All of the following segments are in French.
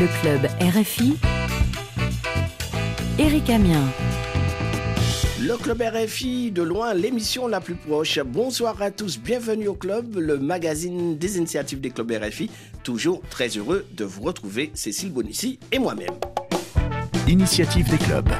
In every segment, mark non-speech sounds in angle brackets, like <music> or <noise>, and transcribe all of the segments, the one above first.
Le club RFI. Eric Amien. Le club RFI, de loin, l'émission la plus proche. Bonsoir à tous, bienvenue au club, le magazine des initiatives des clubs RFI. Toujours très heureux de vous retrouver, Cécile Bonissi et moi-même. Initiative des clubs.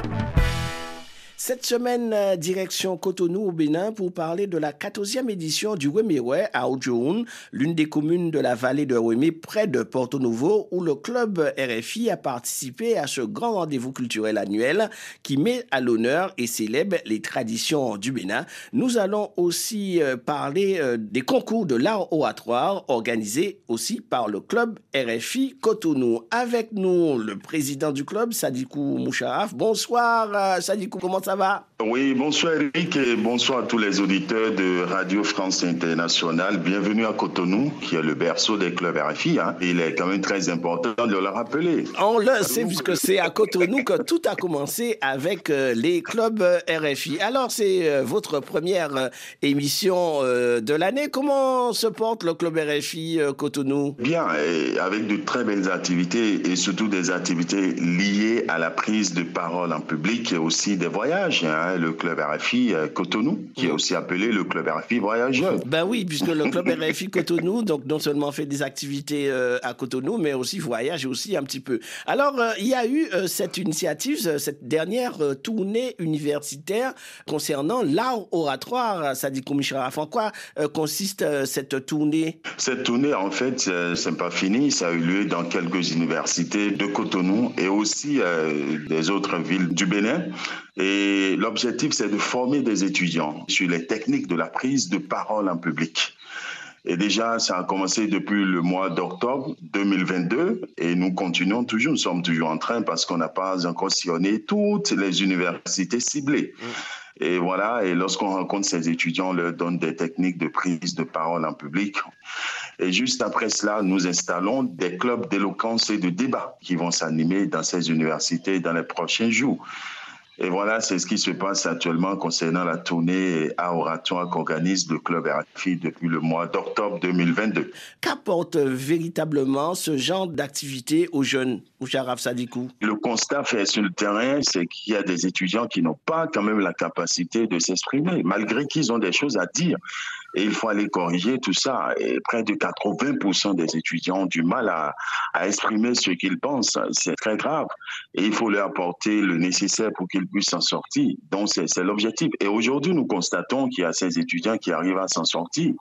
Cette semaine, euh, direction Cotonou au Bénin pour parler de la 14e édition du Wemiwe à Ojoun, l'une des communes de la vallée de Wemi près de Porto Novo où le club RFI a participé à ce grand rendez-vous culturel annuel qui met à l'honneur et célèbre les traditions du Bénin. Nous allons aussi euh, parler euh, des concours de l'art oratoire organisés aussi par le club RFI Cotonou. Avec nous, le président du club, Sadikou Moucharaf. Bonsoir Sadikou, comment ça va Bye-bye. Oui, bonsoir Eric et bonsoir à tous les auditeurs de Radio France Internationale. Bienvenue à Cotonou, qui est le berceau des clubs RFI. Hein. Il est quand même très important de le rappeler. On le sait puisque c'est à Cotonou que tout a commencé avec euh, les clubs RFI. Alors, c'est euh, votre première euh, émission de l'année. Comment se porte le club RFI Cotonou? Bien, avec de très belles activités et surtout des activités liées à la prise de parole en public et aussi des voyages. Hein, le club RFI euh, Cotonou, qui est aussi appelé le club RFI Voyageur. Ben oui, puisque le club RFI Cotonou, donc non seulement fait des activités euh, à Cotonou, mais aussi voyage aussi un petit peu. Alors, euh, il y a eu cette initiative, cette dernière tournée universitaire concernant l'art oratoire. Ça dit en quoi consiste cette tournée? Cette tournée, en fait, c'est pas fini. Ça a eu lieu dans quelques universités de Cotonou et aussi des autres villes du Bénin. Et l'objectif, c'est de former des étudiants sur les techniques de la prise de parole en public. Et déjà, ça a commencé depuis le mois d'octobre 2022 et nous continuons toujours, nous sommes toujours en train parce qu'on n'a pas encore sillonné toutes les universités ciblées. Et voilà, et lorsqu'on rencontre ces étudiants, on leur donne des techniques de prise de parole en public. Et juste après cela, nous installons des clubs d'éloquence et de débat qui vont s'animer dans ces universités dans les prochains jours. Et voilà, c'est ce qui se passe actuellement concernant la tournée à oratoire qu'organise le club RFI depuis le mois d'octobre 2022. Qu'apporte véritablement ce genre d'activité aux jeunes, au Sharaf Sadikou Le constat fait sur le terrain, c'est qu'il y a des étudiants qui n'ont pas quand même la capacité de s'exprimer, malgré qu'ils ont des choses à dire. Et il faut aller corriger tout ça. Et près de 80% des étudiants ont du mal à, à exprimer ce qu'ils pensent. C'est très grave. Et il faut leur apporter le nécessaire pour qu'ils puissent s'en sortir. Donc, c'est l'objectif. Et aujourd'hui, nous constatons qu'il y a ces étudiants qui arrivent à s'en sortir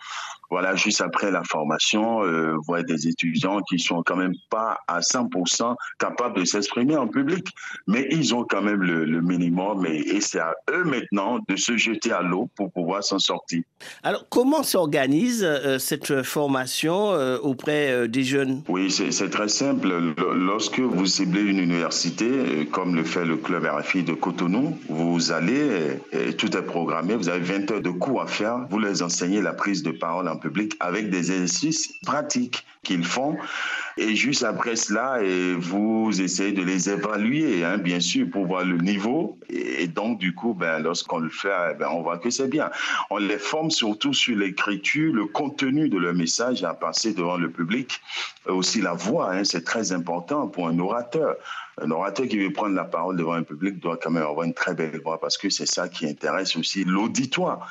voilà, juste après la formation, euh, voit des étudiants qui sont quand même pas à 100% capables de s'exprimer en public, mais ils ont quand même le, minimum et, c'est à eux maintenant de se jeter à l'eau pour pouvoir s'en sortir. Alors, comment s'organise euh, cette formation euh, auprès euh, des jeunes? Oui, c'est très simple. Lorsque vous ciblez une université, comme le fait le club RFI de Cotonou, vous allez, et tout est programmé, vous avez 20 heures de cours à faire, vous les enseignez la prise de parole en avec des exercices pratiques qu'ils font. Et juste après cela, vous essayez de les évaluer, hein, bien sûr, pour voir le niveau. Et donc, du coup, ben, lorsqu'on le fait, ben, on voit que c'est bien. On les forme surtout sur l'écriture, le contenu de leur message à passer devant le public. Aussi la voix, hein, c'est très important pour un orateur. Un orateur qui veut prendre la parole devant un public doit quand même avoir une très belle voix parce que c'est ça qui intéresse aussi l'auditoire.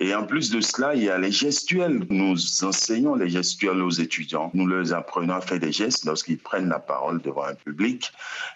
Et en plus de cela, il y a les gestuels. Nous enseignons les gestuels aux étudiants. Nous leur apprenons à faire des gestes lorsqu'ils prennent la parole devant un public.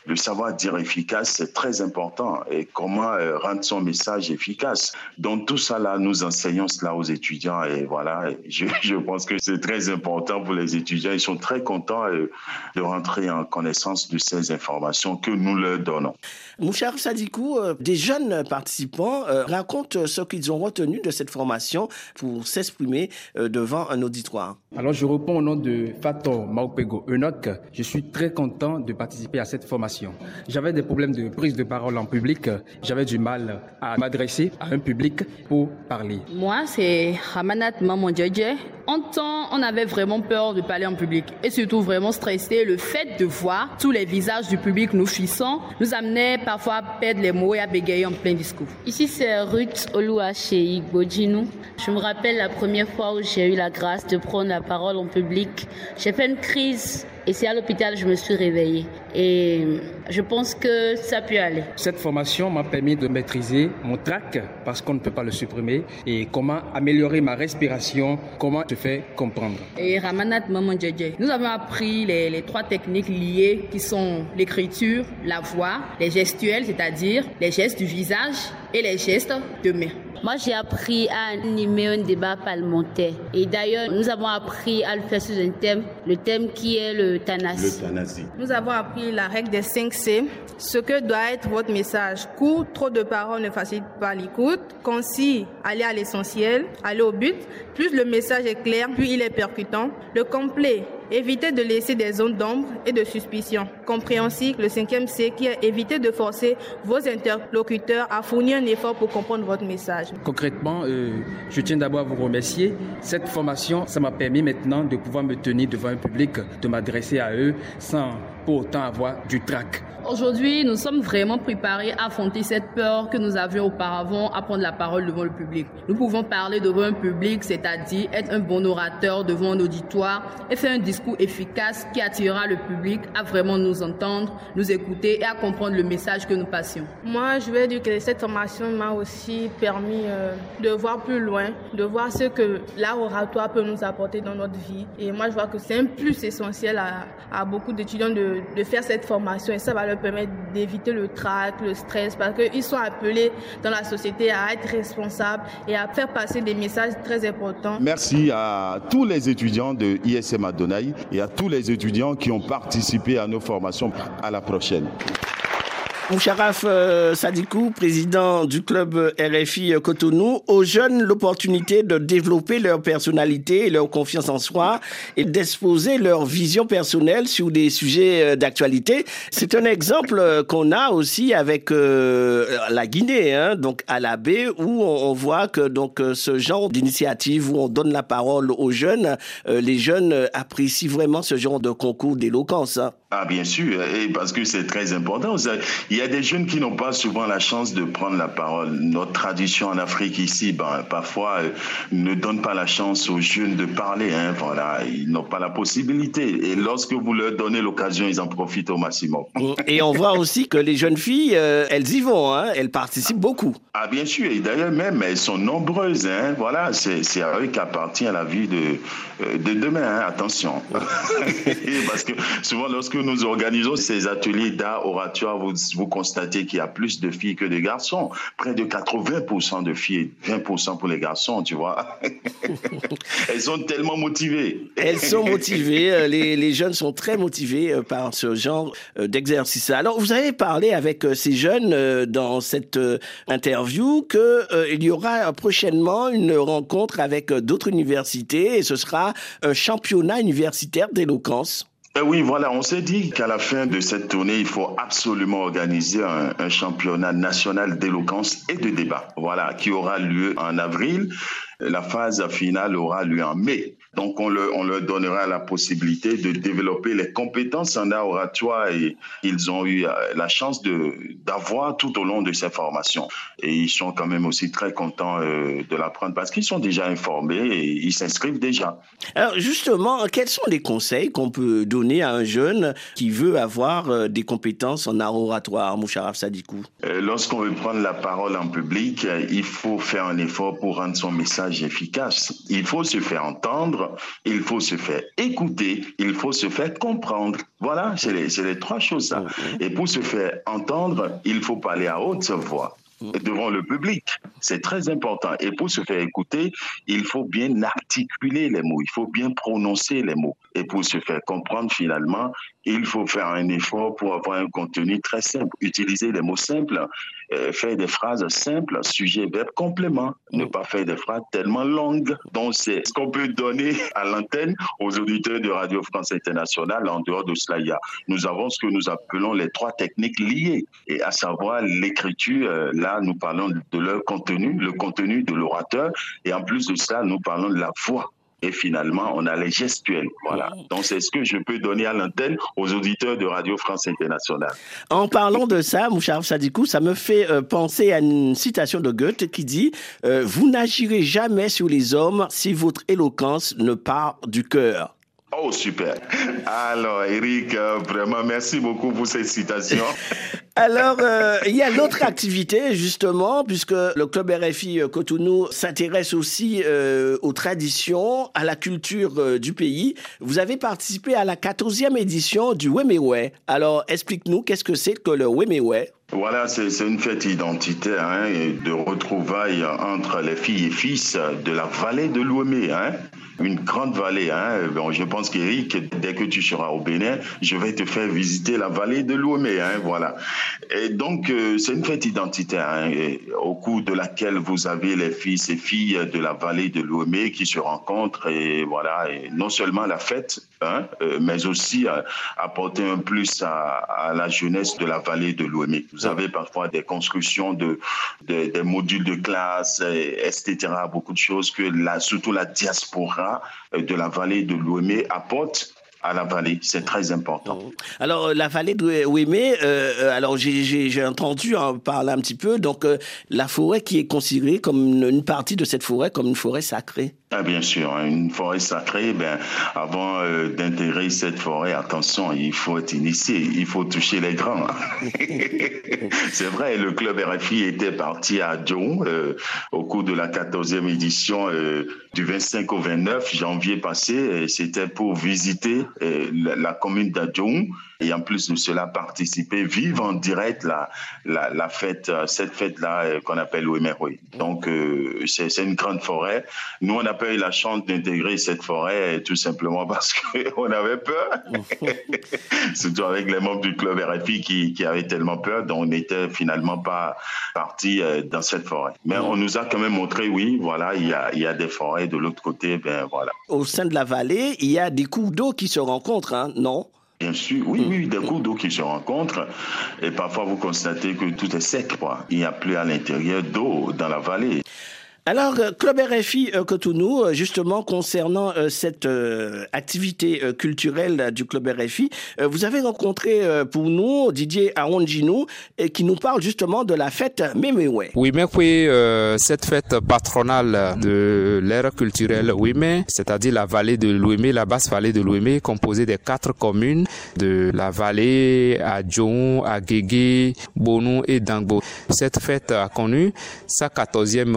Le savoir dire efficace, c'est très important. Et comment euh, rendre son message efficace. Donc tout ça là, nous enseignons cela aux étudiants. Et voilà, <laughs> je, pense que c'est très important pour les étudiants. Ils sont très contents euh, de rentrer en connaissance de ces informations que nous leur donnons. Mouchar Sadikou, euh, des jeunes participants euh, racontent ce qu'ils ont retenu de cette formation pour s'exprimer euh, devant un auditoire. Alors je réponds au nom de Fator Maupego Enoch. Je suis très content de participer à cette formation. J'avais des problèmes de prise de parole en public. J'avais du mal à m'adresser à un public pour parler. Moi, c'est Ramanat Mamondjedje. En temps, on avait vraiment peur de parler en public et surtout vraiment stressé. Le fait de voir tous les visages du public nous fissons nous amenait parfois à perdre les mots et à bégayer en plein discours. Ici, c'est Ruth chez Igbodjinou. Je me rappelle la première fois où j'ai eu la grâce de prendre la parole en public. J'ai fait une crise et c'est à l'hôpital que je me suis réveillée. Et je pense que ça peut aller. Cette formation m'a permis de maîtriser mon trac parce qu'on ne peut pas le supprimer et comment améliorer ma respiration, comment te faire comprendre. Et Ramanat Maman nous avons appris les, les trois techniques liées qui sont l'écriture, la voix, les gestuels, c'est-à-dire les gestes du visage et les gestes de main. Moi, j'ai appris à animer un débat parlementaire. Et d'ailleurs, nous avons appris à le faire sur un thème, le thème qui est le L'euthanasie. Nous avons appris la règle des 5 C. Ce que doit être votre message. Court, trop de paroles ne facilite pas l'écoute. Concis, aller à l'essentiel, aller au but. Plus le message est clair, plus il est percutant. Le complet, Éviter de laisser des zones d'ombre et de suspicion. Compréhensible, le cinquième C qui est éviter de forcer vos interlocuteurs à fournir un effort pour comprendre votre message. Concrètement, euh, je tiens d'abord à vous remercier. Cette formation, ça m'a permis maintenant de pouvoir me tenir devant un public, de m'adresser à eux sans pour autant avoir du trac. Aujourd'hui, nous sommes vraiment préparés à affronter cette peur que nous avions auparavant à prendre la parole devant le public. Nous pouvons parler devant un public, c'est-à-dire être un bon orateur devant un auditoire et faire un discours efficace qui attirera le public à vraiment nous entendre, nous écouter et à comprendre le message que nous passions. Moi, je vais dire que cette formation m'a aussi permis euh, de voir plus loin, de voir ce que l'art oratoire peut nous apporter dans notre vie. Et moi, je vois que c'est un plus essentiel à, beaucoup d'étudiants de, de faire cette formation et ça va leur permettre d'éviter le trac, le stress, parce qu'ils sont appelés dans la société à être responsables et à faire passer des messages très importants. Merci à tous les étudiants de ISM Adonai et à tous les étudiants qui ont participé à nos formations. À la prochaine. Moucharaf euh, Sadikou, président du club RFI Cotonou, aux jeunes l'opportunité de développer leur personnalité et leur confiance en soi et d'exposer leur vision personnelle sur des sujets euh, d'actualité. C'est un exemple euh, qu'on a aussi avec euh, la Guinée, hein, donc à la baie, où on, voit que donc ce genre d'initiative où on donne la parole aux jeunes, euh, les jeunes apprécient vraiment ce genre de concours d'éloquence. hein. Ah, bien sûr, et parce que c'est très important. Il y a des jeunes qui n'ont pas souvent la chance de prendre la parole. Notre tradition en Afrique ici, ben, parfois, euh, ne donne pas la chance aux jeunes de parler. Hein, voilà, ils n'ont pas la possibilité. Et lorsque vous leur donnez l'occasion, ils en profitent au maximum. Et on voit aussi que les jeunes filles, euh, elles y vont, hein, elles participent beaucoup. Ah, bien sûr, et d'ailleurs même, elles sont nombreuses. Hein, voilà, c'est à eux qu'appartient la vie de, euh, de demain. Attention. <laughs> parce que souvent, lorsque nous organisons ces ateliers d'art oratoire, vous, vous constatez qu'il y a plus de filles que de garçons. Près de 80% de filles, 20% pour les garçons, tu vois. <laughs> elles sont tellement motivées. Elles sont motivées, euh, les, les jeunes sont très motivés euh, par ce genre euh, d'exercice. Alors, vous avez parlé avec ces jeunes dans cette interview que euh, il y aura prochainement une rencontre avec d'autres universités et ce sera un championnat universitaire d'éloquence. Eh oui, voilà, on s'est dit qu'à la fin de cette tournée, il faut absolument organiser un, un championnat national d'éloquence et de débat, voilà, qui aura lieu en avril. La phase finale aura lieu en mai. Donc, on, le, on leur donnera la possibilité de développer les compétences en art oratoire et ils ont eu euh, la chance d'avoir tout au long de ces formations. Et ils sont quand même aussi très contents euh, de l'apprendre parce qu'ils sont déjà informés et ils s'inscrivent déjà. Alors justement, quels sont les conseils qu'on peut donner à un jeune qui veut avoir euh, des compétences en art oratoire, Moucharaf Sadikou Euh, Lorsqu'on veut prendre la parole en public, il faut faire un effort pour rendre son message efficace. Il faut se faire entendre, il faut se faire écouter, il faut se faire comprendre. Voilà, c'est les, les trois choses. Ça. Et pour se faire entendre, il faut parler à haute voix devant le public. C'est très important. Et pour se faire écouter, il faut bien articuler les mots, il faut bien prononcer les mots. Et pour se faire comprendre finalement, il faut faire un effort pour avoir un contenu très simple, utiliser les mots simples, faire des phrases simples, sujet, verbe, complément, ne pas faire des phrases tellement longues. Donc c'est ce qu'on peut donner <laughs> à l'antenne aux auditeurs de Radio France Internationale. En dehors de cela, il y a, nous avons ce que nous appelons les trois techniques liées, et à savoir l'écriture. euh, Là, nous parlons de leur contenu, le contenu de l'orateur, et en plus de ça, nous parlons de la voix. Et finalement, on a les gestuels. Voilà. Donc, c'est ce que je peux donner à l'antenne aux auditeurs de Radio France Internationale. En parlant de ça, Moucharaf Sadikou, ça me fait euh, penser à une citation de Goethe qui dit euh, Vous n'agirez jamais sur les hommes si votre éloquence ne part du cœur. Oh, super. Alors, Eric, euh, vraiment, merci beaucoup pour cette citation. <laughs> Alors, euh, il y a l'autre activité, justement, puisque le club RFI Cotonou s'intéresse aussi aux traditions, à la culture du pays. Vous avez participé à la 14e édition du Wemewe. Alors, explique-nous, qu'est-ce que c'est que le Wemewe voilà, c'est une fête identitaire hein, de retrouvailles entre les filles et fils de la vallée de l'Ouémé. Hein une grande vallée. Hein. Bon, je pense qu'Eric, dès que tu seras au Bénin, je vais te faire visiter la vallée de. Hein, voilà. Et donc, euh, c'est une fête identitaire au cours de laquelle vous avez les fils et filles de la vallée de l'Ouémé qui se rencontrent. Et voilà, et non seulement la fête, hein, euh, mais aussi apporter un plus à, la jeunesse de la vallée de l'Ouémé. Vous avez parfois des constructions de, des modules de classe, etc. Beaucoup de choses que la, surtout la diaspora euh, de la vallée de l'Ouémé apporte à la vallée. C'est très important. Alors, euh, la vallée de Ouémé, alors j'ai entendu en parler un petit peu. Donc, la forêt qui est considérée comme une, partie de cette forêt comme une forêt sacrée. Ah, bien sûr, hein. une forêt sacrée, ben, avant d'intégrer cette forêt, attention, il faut être initié, il faut toucher les grands. <laughs> C'est vrai, le club RFI était parti à Djon au cours de la 14e édition du 25 au 29 janvier passé. C'était pour visiter euh, la commune d'Adjoum et en plus de cela participer, vivre en direct la, la, fête, euh, cette fête-là euh, qu'on appelle l'Ouemeroui. Donc c'est une grande forêt. Nous, on n'a pas eu la chance d'intégrer cette forêt tout simplement parce <laughs> qu'on avait peur. <laughs> Surtout avec les membres du club RFI qui, qui avaient tellement peur, donc on n'était finalement pas parti dans cette forêt. Mais on nous a quand même montré, oui, voilà, il y a, il y a des forêts de l'autre côté, ben voilà. Au sein de la vallée, il y a des cours d'eau qui se rencontrent, hein, non? Bien sûr, oui, oui, des cours d'eau qui se rencontrent. Et parfois, vous constatez que tout est sec, quoi. Il n'y a plus à l'intérieur d'eau dans la vallée. Alors, euh, Club RFI euh, Cotonou, euh, justement, concernant cette activité culturelle du Club RFI, vous avez rencontré pour nous Didier Aronjinou qui nous parle justement de la fête Memewe. Oui, mais oui, cette fête patronale de l'ère culturelle Ouimé, c'est-à-dire la vallée de l'Ouimé, la basse vallée de l'Ouimé, composée des quatre communes de la vallée à Djon, à Guégué, Bonou et Dangbo. Cette fête a connu sa quatorzième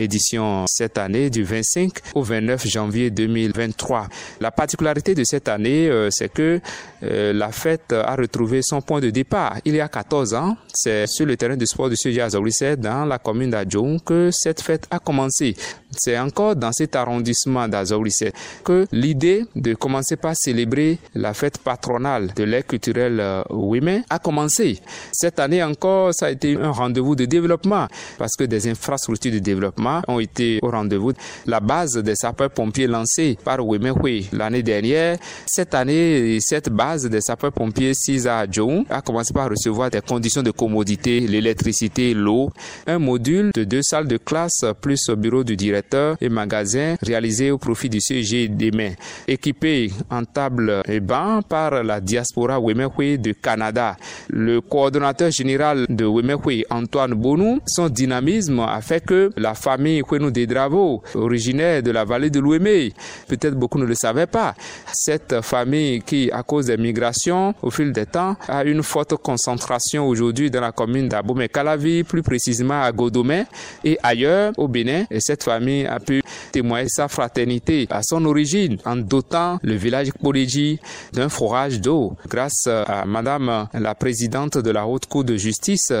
édition cette année du 25 au 29 janvier 2023. La particularité de cette année, euh, c'est que euh, la fête a retrouvé son point de départ il y a 14 ans. C'est sur le terrain de sport de Suja dans la commune d'Adjoum que cette fête a commencé. C'est encore dans cet arrondissement d'Azaoulisset que l'idée de commencer par célébrer la fête patronale de l'air culturel euh, Women a commencé. Cette année encore, ça a été un rendez-vous de développement parce que des infrastructures de développement ont été au rendez-vous. La base des sapeurs-pompiers lancée par Women l'année dernière, cette année, cette base des sapeurs-pompiers Sisa Joe a commencé par recevoir des conditions de commodité, l'électricité, l'eau, un module de deux salles de classe plus au bureau du directeur et magasins réalisés au profit du CG Demain, équipés en table et banc par la diaspora Wemekwe de Canada. Le coordonnateur général de Wemekwe, Antoine Bonou, son dynamisme a fait que la famille Kwenu Dedravo, originaire de la vallée de l'Ouémé, peut-être beaucoup ne le savaient pas, cette famille qui, à cause des migrations au fil des temps, a une forte concentration aujourd'hui dans la commune d'Abomey-Calavi, plus précisément à Godomé et ailleurs au Bénin. Et cette famille a pu témoigner sa fraternité à son origine en dotant le village Poliji d'un forage d'eau. Grâce à Madame la présidente de la Haute Cour de justice,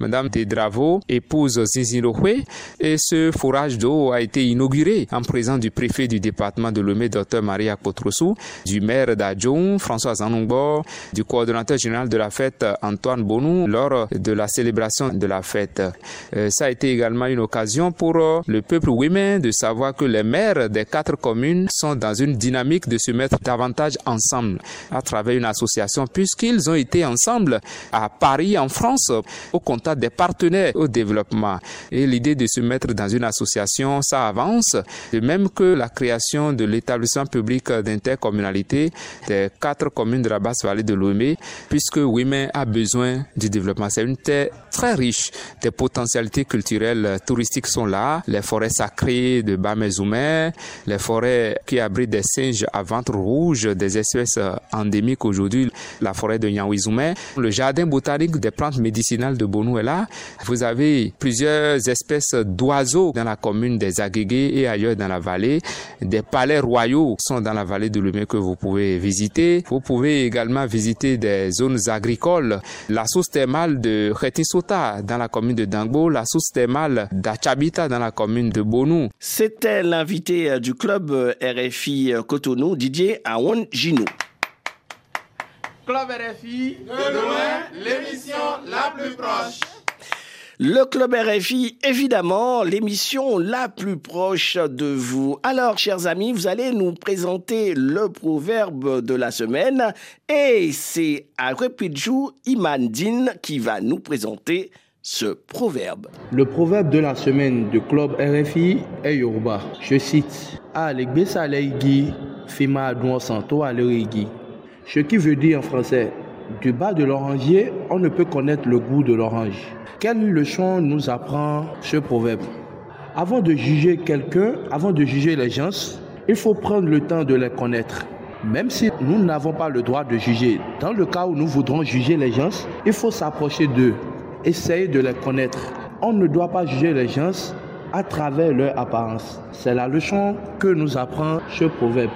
Madame Dedravo, épouse Zizirohwe, et ce forage d'eau a été inauguré en présence du préfet du département de Lomé, Dr Maria Potrosu, du maire d'Adjoum, François Zanongbo, du coordonnateur général de la fête, Antoine Bonou, lors de la célébration de la fête. Euh, ça a été également une occasion pour le peuple women de savoir que les maires des quatre communes sont dans une dynamique de se mettre davantage ensemble à travers une association puisqu'ils ont été ensemble à Paris en France au contact des partenaires au développement. Et l'idée de se mettre dans une association, ça avance, de même que la création de l'établissement public d'intercommunalité des quatre communes de la basse vallée de l'Ouémé, puisque Ouémé a besoin du développement. C'est une terre très riche, des potentialités culturelles, touristiques sont là, les forêts sacrées de Nyawezumé, les forêts qui abritent des singes à ventre rouge, des espèces endémiques aujourd'hui, la forêt de Nyawezumé, le jardin botanique des plantes médicinales de Bonou est là. Vous avez plusieurs espèces d'oiseaux dans la commune des Agégués et ailleurs dans la vallée. Des palais royaux sont dans la vallée de Lumé que vous pouvez visiter. Vous pouvez également visiter des zones agricoles. La source thermale de Khetisota dans la commune de Dangbo, la source thermale d'Achabita dans la commune de Bonou. C'était l'invité euh, du club euh, RFI euh, Cotonou, Didier Aoun Ginou. Club RFI, de loin, l'émission la plus proche. Le Club RFI, évidemment, l'émission la plus proche de vous. Alors, chers amis, vous allez nous présenter le proverbe de la semaine et c'est Arepidjou Imandine qui va nous présenter ce proverbe. Le proverbe de la semaine du Club RFI est Yoruba. Je cite Ce qui veut dire en français du bas de l'orangier, on ne peut connaître le goût de l'orange. Quelle leçon nous apprend ce proverbe? Avant de juger quelqu'un, avant de juger les gens, il faut prendre le temps de les connaître. Même si nous n'avons pas le droit de juger, dans le cas où nous voudrons juger les gens, il faut s'approcher d'eux, essayer de les connaître. On ne doit pas juger les gens à travers leur apparence. C'est la leçon que nous apprend ce proverbe.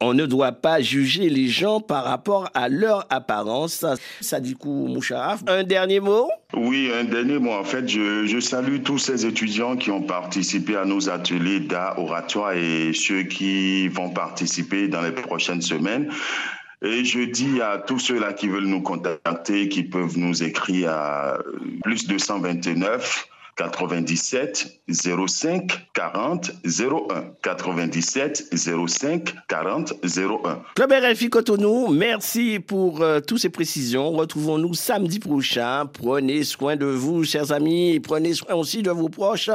On ne doit pas juger les gens par rapport à leur apparence. Sadikou Moucharaf, un dernier mot? Oui, un dernier mot. En fait, je, salue tous ces étudiants qui ont participé à nos ateliers d'art oratoire et ceux qui vont participer dans les prochaines semaines. Et je dis à tous ceux-là qui veulent nous contacter, qui peuvent nous écrire à plus 229 97 05 40 01 97 05 40 01. Club RFI Cotonou, merci pour euh, toutes ces précisions. Retrouvons-nous samedi prochain. Prenez soin de vous, chers amis, prenez soin aussi de vos proches.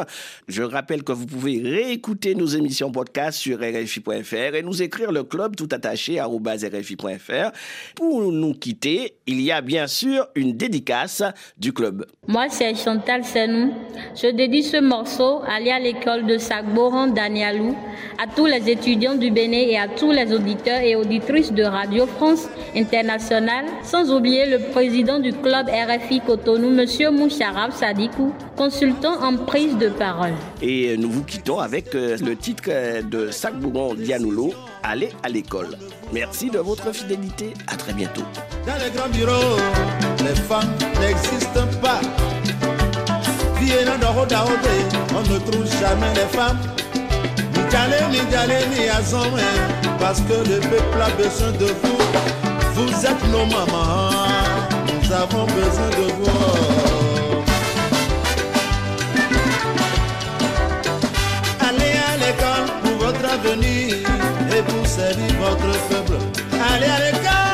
Je rappelle que vous pouvez réécouter nos émissions podcast sur RFI.fr et nous écrire le club tout attaché à RFI.fr. Pour nous quitter, il y a bien sûr une dédicace du club. Moi, c'est Chantal Senou. Je dédie ce morceau aller à l'école de Sagboran Danialou, à tous les étudiants du Bénin et à tous les auditeurs et auditrices de Radio France Internationale, sans oublier le président du club RFI Cotonou, Monsieur Moucharab Sadikou, consultant en prise de parole. Et nous vous quittons avec euh, le titre de Sagboran Dianoulo, Allez à l'école. Merci de votre fidélité. À très bientôt. Dans les grands bureaux, les femmes n'existent pas on ne trouve jamais les femmes. Ni ni ni parce que le peuple a besoin de vous. Vous êtes nos mamans, nous avons besoin de vous. Allez à l'école pour votre avenir et pour servir votre peuple. Allez à l'école